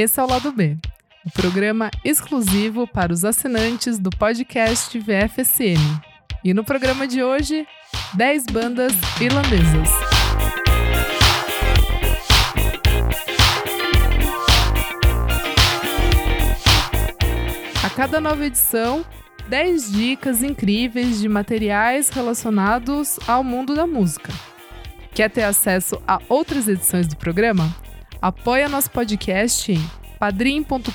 Esse é o Lado B, o programa exclusivo para os assinantes do podcast VFSM. E no programa de hoje, 10 bandas irlandesas. A cada nova edição, 10 dicas incríveis de materiais relacionados ao mundo da música. Quer ter acesso a outras edições do programa? Apoie nosso podcast em padrim.com.br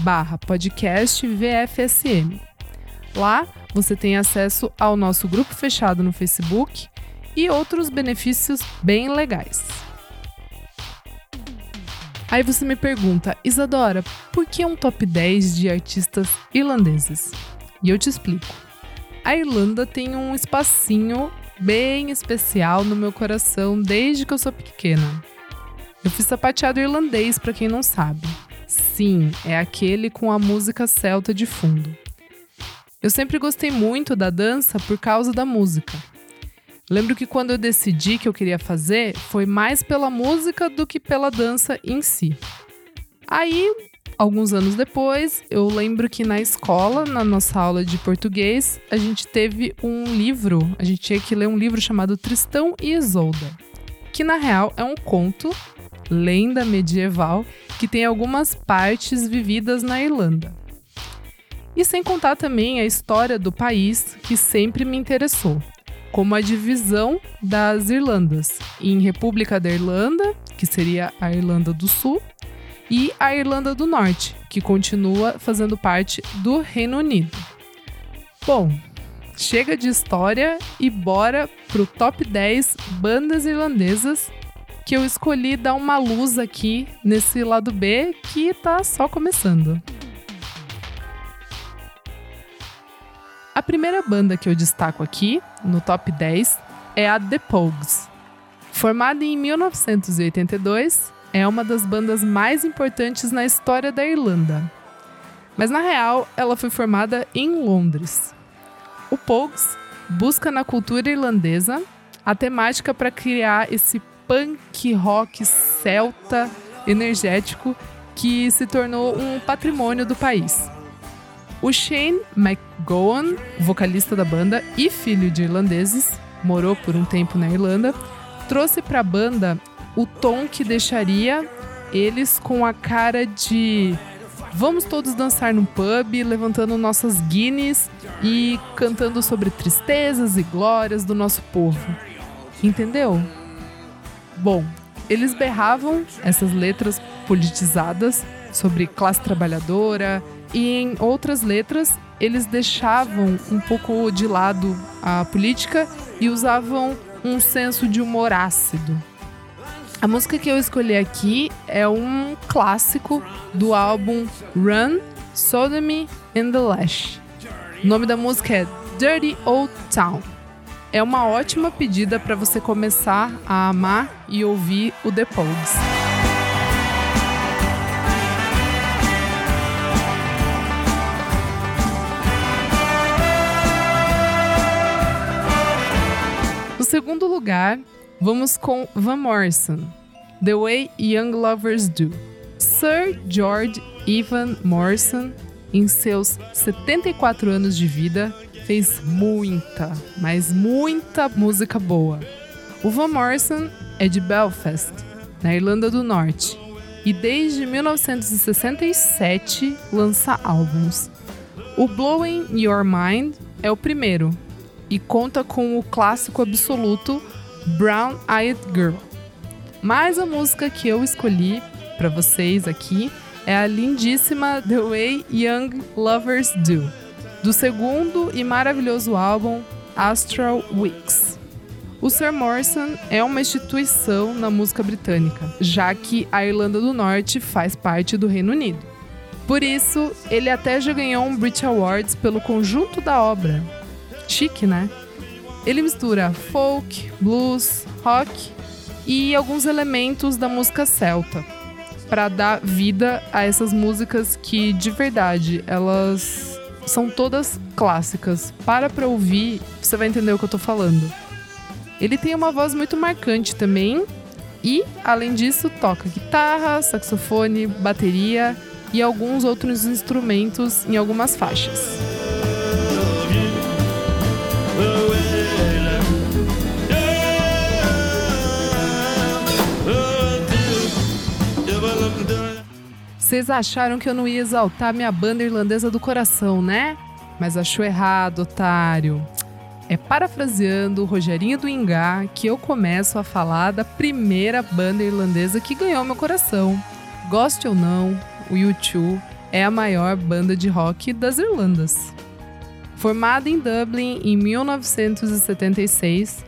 barra podcast VFSM. Lá você tem acesso ao nosso grupo fechado no Facebook e outros benefícios bem legais. Aí você me pergunta, Isadora, por que um top 10 de artistas irlandeses? E eu te explico. A Irlanda tem um espacinho bem especial no meu coração desde que eu sou pequena. Eu fiz sapateado irlandês, para quem não sabe. Sim, é aquele com a música celta de fundo. Eu sempre gostei muito da dança por causa da música. Lembro que quando eu decidi que eu queria fazer, foi mais pela música do que pela dança em si. Aí, alguns anos depois, eu lembro que na escola, na nossa aula de português, a gente teve um livro, a gente tinha que ler um livro chamado Tristão e Isolda, que na real é um conto, lenda medieval, que tem algumas partes vividas na Irlanda. E sem contar também a história do país, que sempre me interessou como a divisão das Irlandas em República da Irlanda, que seria a Irlanda do Sul, e a Irlanda do Norte, que continua fazendo parte do Reino Unido. Bom, chega de história e bora pro top 10 bandas irlandesas que eu escolhi dar uma luz aqui nesse lado B que tá só começando. A primeira banda que eu destaco aqui, no top 10, é a The Pogues. Formada em 1982, é uma das bandas mais importantes na história da Irlanda. Mas na real, ela foi formada em Londres. O Pogues busca na cultura irlandesa a temática para criar esse punk rock celta energético que se tornou um patrimônio do país. O Shane McGowan, vocalista da banda e filho de irlandeses, morou por um tempo na Irlanda, trouxe para a banda o tom que deixaria eles com a cara de vamos todos dançar num pub, levantando nossas guinness e cantando sobre tristezas e glórias do nosso povo. Entendeu? Bom, eles berravam essas letras politizadas sobre classe trabalhadora, e em outras letras eles deixavam um pouco de lado a política e usavam um senso de humor ácido. A música que eu escolhi aqui é um clássico do álbum Run, Sodomy and the Lash. O nome da música é Dirty Old Town. É uma ótima pedida para você começar a amar e ouvir o The Pogues. segundo lugar, vamos com Van Morrison, The Way Young Lovers Do. Sir George Ivan Morrison, em seus 74 anos de vida, fez muita, mas muita música boa. O Van Morrison é de Belfast, na Irlanda do Norte, e desde 1967 lança álbuns. O Blowing Your Mind é o primeiro, e conta com o clássico absoluto Brown Eyed Girl. Mas a música que eu escolhi para vocês aqui é a lindíssima The Way Young Lovers Do, do segundo e maravilhoso álbum Astral Weeks. O Sir Morrison é uma instituição na música britânica, já que a Irlanda do Norte faz parte do Reino Unido. Por isso, ele até já ganhou um Brit Awards pelo conjunto da obra, chique, né? Ele mistura folk, blues, rock e alguns elementos da música celta para dar vida a essas músicas que de verdade elas são todas clássicas. Para para ouvir, você vai entender o que eu tô falando. Ele tem uma voz muito marcante também E, além disso, toca guitarra, saxofone, bateria e alguns outros instrumentos em algumas faixas. Vocês acharam que eu não ia exaltar minha banda irlandesa do coração, né? Mas achou errado, otário. É parafraseando o Rogerinho do Ingá que eu começo a falar da primeira banda irlandesa que ganhou meu coração. Goste ou não, o U2 é a maior banda de rock das Irlandas. Formada em Dublin em 1976,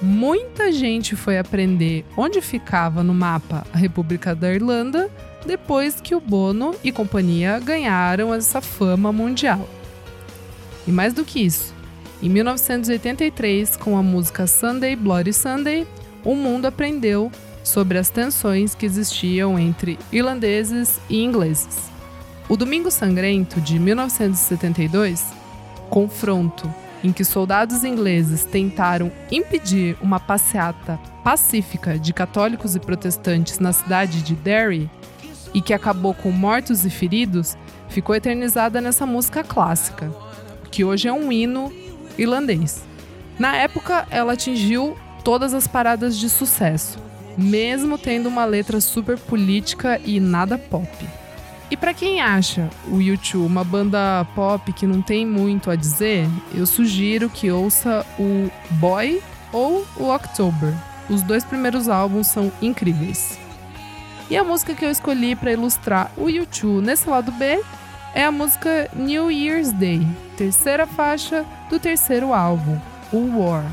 muita gente foi aprender onde ficava no mapa a República da Irlanda depois que o Bono e companhia ganharam essa fama mundial. E mais do que isso, em 1983, com a música Sunday Bloody Sunday, o mundo aprendeu sobre as tensões que existiam entre irlandeses e ingleses. O Domingo Sangrento de 1972, confronto em que soldados ingleses tentaram impedir uma passeata pacífica de católicos e protestantes na cidade de Derry e que acabou com mortos e feridos, ficou eternizada nessa música clássica, que hoje é um hino irlandês. Na época, ela atingiu todas as paradas de sucesso, mesmo tendo uma letra super política e nada pop. E para quem acha o U2 uma banda pop que não tem muito a dizer, eu sugiro que ouça o Boy ou o October. Os dois primeiros álbuns são incríveis. E a música que eu escolhi para ilustrar o U2 nesse lado B é a música New Year's Day, terceira faixa do terceiro álbum, o War.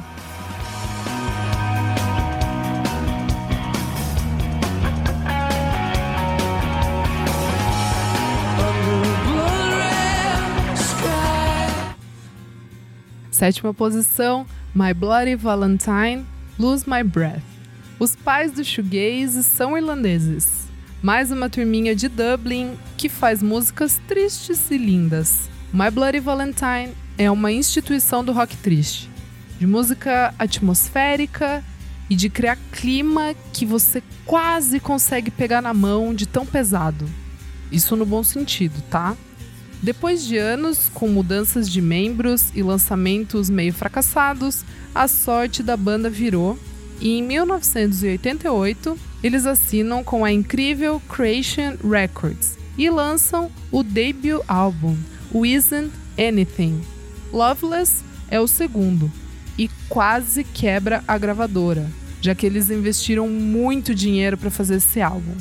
Sétima posição, My Bloody Valentine, Lose My Breath. Os pais do shoegaze são irlandeses. Mais uma turminha de Dublin que faz músicas tristes e lindas. My Bloody Valentine é uma instituição do rock triste, de música atmosférica e de criar clima que você quase consegue pegar na mão de tão pesado. Isso no bom sentido, tá? Depois de anos com mudanças de membros e lançamentos meio fracassados, a sorte da banda virou e em 1988 eles assinam com a incrível Creation Records e lançam o debut álbum, o Isn't Anything. Loveless é o segundo e quase quebra a gravadora, já que eles investiram muito dinheiro para fazer esse álbum.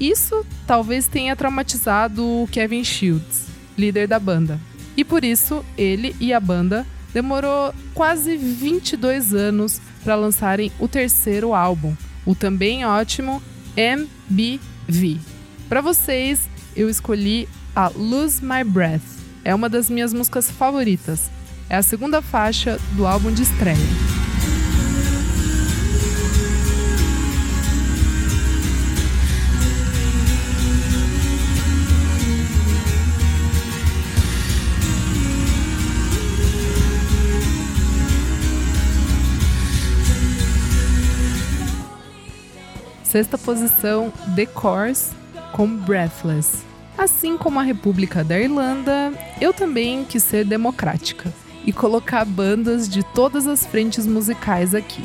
Isso talvez tenha traumatizado o Kevin Shields, líder da banda. E por isso, ele e a banda demorou quase 22 anos para lançarem o terceiro álbum, o também ótimo MBV. Para vocês, eu escolhi a Lose My Breath. É uma das minhas músicas favoritas. É a segunda faixa do álbum de estreia. Sexta posição, The Course com Breathless. Assim como a República da Irlanda, eu também quis ser democrática e colocar bandas de todas as frentes musicais aqui.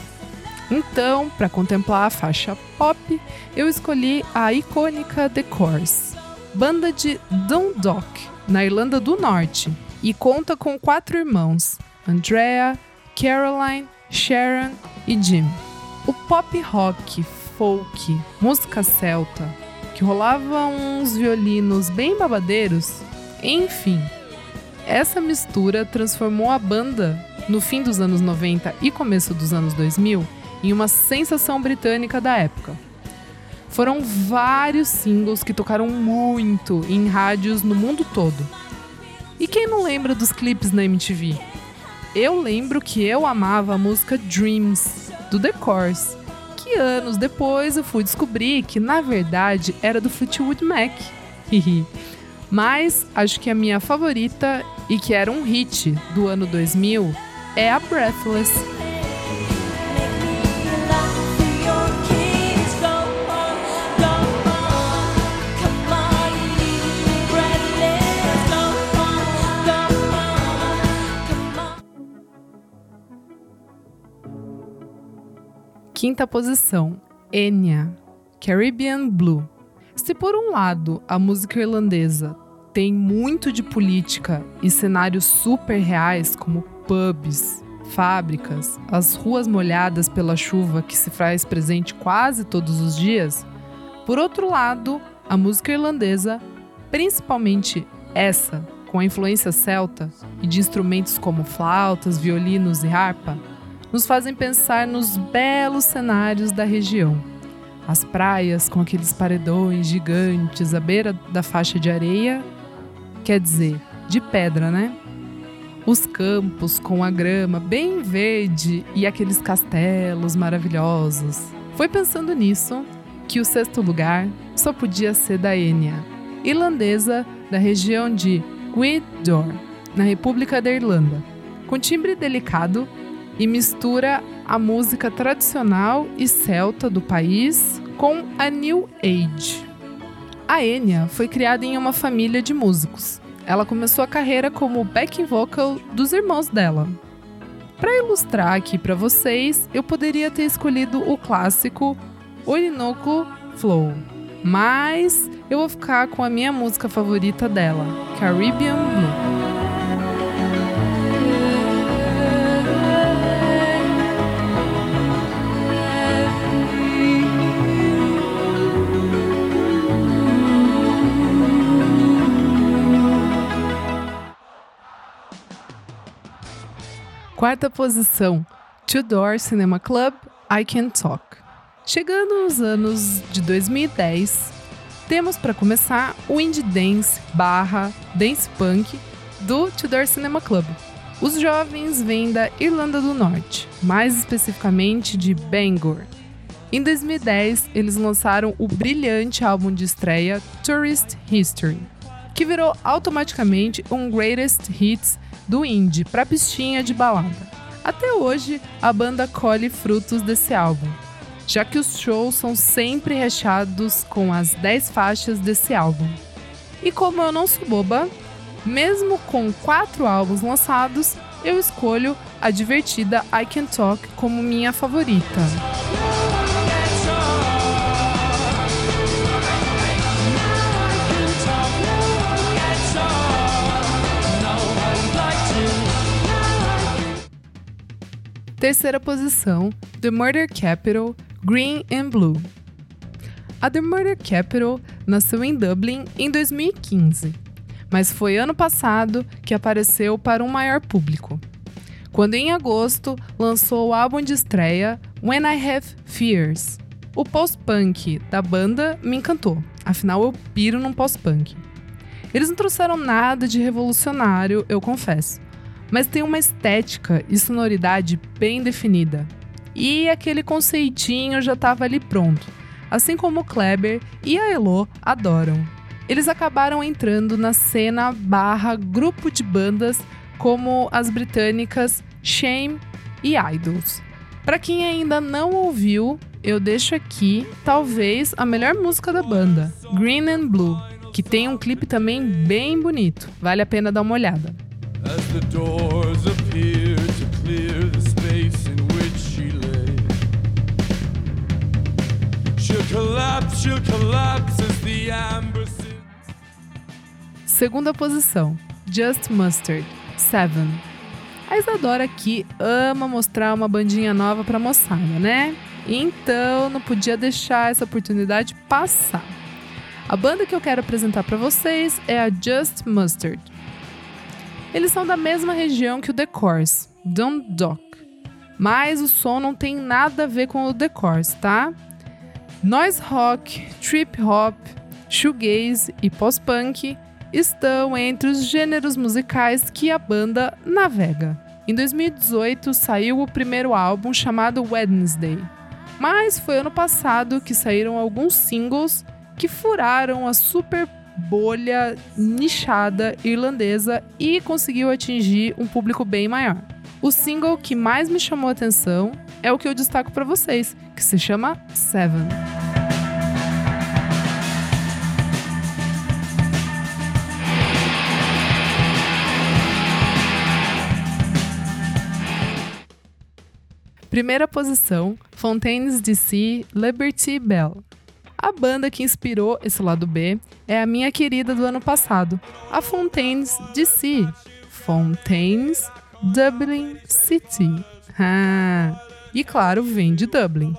Então, para contemplar a faixa pop, eu escolhi a icônica The Course, banda de Dundalk, na Irlanda do Norte, e conta com quatro irmãos: Andrea, Caroline, Sharon e Jim. O pop rock folk, música celta, que rolava uns violinos bem babadeiros. Enfim, essa mistura transformou a banda, no fim dos anos 90 e começo dos anos 2000, em uma sensação britânica da época. Foram vários singles que tocaram muito em rádios no mundo todo. E quem não lembra dos clipes na MTV? Eu lembro que eu amava a música Dreams, do The Course, anos depois eu fui descobrir que na verdade era do Fleetwood Mac. Mas acho que a minha favorita e que era um hit do ano 2000 é a Breathless. Quinta posição, Enya, Caribbean Blue. Se por um lado a música irlandesa tem muito de política e cenários super reais como pubs, fábricas, as ruas molhadas pela chuva que se faz presente quase todos os dias, por outro lado, a música irlandesa, principalmente essa, com a influência celta e de instrumentos como flautas, violinos e harpa, nos fazem pensar nos belos cenários da região. As praias com aqueles paredões gigantes à beira da faixa de areia, quer dizer, de pedra, né? Os campos com a grama bem verde e aqueles castelos maravilhosos. Foi pensando nisso que o sexto lugar só podia ser da Enya, irlandesa da região de Gwyddor, na República da Irlanda, com timbre delicado e mistura a música tradicional e celta do país com a New Age. A Enya foi criada em uma família de músicos ela começou a carreira como backing vocal dos irmãos dela. Para ilustrar aqui para vocês, eu poderia ter escolhido o clássico Orinoco Flow, mas eu vou ficar com a minha música favorita dela, Caribbean Blue. Quarta posição, Tudor Cinema Club, I Can Talk. Chegando nos anos de 2010, temos para começar o indie dance barra dance punk do Tudor Cinema Club. Os jovens vêm da Irlanda do Norte, mais especificamente de Bangor. Em 2010, eles lançaram o brilhante álbum de estreia Tourist History, que virou automaticamente um Greatest Hits do indie para pistinha de balada. Até hoje, a banda colhe frutos desse álbum, já que os shows são sempre recheados com as 10 faixas desse álbum. E como eu não sou boba, mesmo com quatro álbuns lançados, eu escolho a divertida I Can Talk como minha favorita. Terceira posição, The Murder Capital, Green and Blue. A The Murder Capital nasceu em Dublin em 2015, mas foi ano passado que apareceu para um maior público, quando em agosto lançou o álbum de estreia When I Have Fears. O post-punk da banda me encantou, afinal eu piro num post-punk. Eles não trouxeram nada de revolucionário, eu confesso, mas tem uma estética e sonoridade bem definida. E aquele conceitinho já estava ali pronto, assim como o Kleber e a Elo adoram. Eles acabaram entrando na cena barra grupo de bandas como as britânicas Shame e Idols. Para quem ainda não ouviu, eu deixo aqui talvez a melhor música da banda, Green and Blue, que tem um clipe também bem bonito. Vale a pena dar uma olhada. As the doors appear to clear the space in which she lay. She'll collapse, she'll collapse as the amber Segunda posição, Just Mustard, Seven. A Isadora aqui ama mostrar uma bandinha nova pra moçada, né? Então não podia deixar essa oportunidade passar. A banda que eu quero apresentar para vocês é a Just Mustard. Eles são da mesma região que o The Course, Dundalk. Mas o som não tem nada a ver com o The Course, tá? Noise rock, trip hop, shoegaze e post-punk estão entre os gêneros musicais que a banda navega. Em 2018 saiu o primeiro álbum chamado Wednesday, mas foi ano passado que saíram alguns singles que furaram a super bolha nichada irlandesa e conseguiu atingir um público bem maior. O single que mais me chamou a atenção é o que eu destaco para vocês, que se chama Seven. Primeira posição, Fontaines DC Liberty Bell. A banda que inspirou esse lado B é a minha querida do ano passado, a Fontaines DC. Fontaines Dublin City. Ah, e claro, vem de Dublin.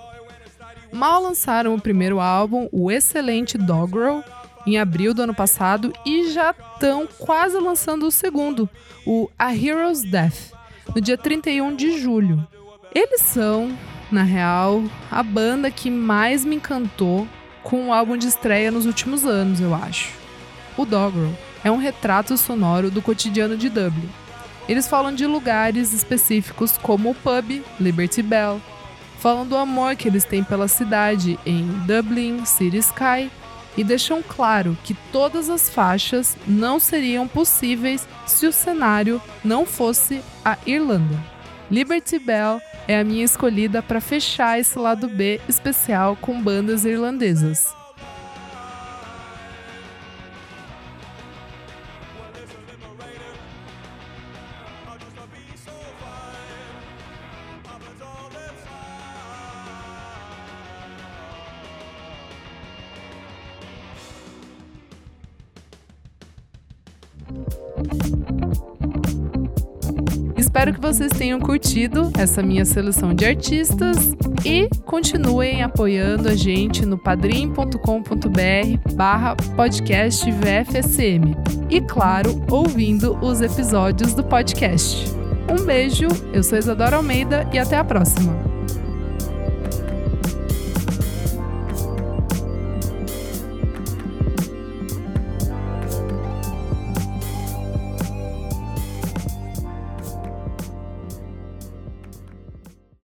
Mal lançaram o primeiro álbum, o excelente Doggerel, em abril do ano passado e já estão quase lançando o segundo, o A Hero's Death, no dia 31 de julho. Eles são, na real, a banda que mais me encantou com o álbum de estreia nos últimos anos, eu acho. O Doggerel é um retrato sonoro do cotidiano de Dublin. Eles falam de lugares específicos como o pub, Liberty Bell, falam do amor que eles têm pela cidade em Dublin, City Sky e deixam claro que todas as faixas não seriam possíveis se o cenário não fosse a Irlanda. Liberty Bell é a minha escolhida para fechar esse lado B especial com bandas irlandesas. Vocês tenham curtido essa minha seleção de artistas e continuem apoiando a gente no padrim.com.br barra podcast VFSM e, claro, ouvindo os episódios do podcast. Um beijo, eu sou Isadora Almeida e até a próxima!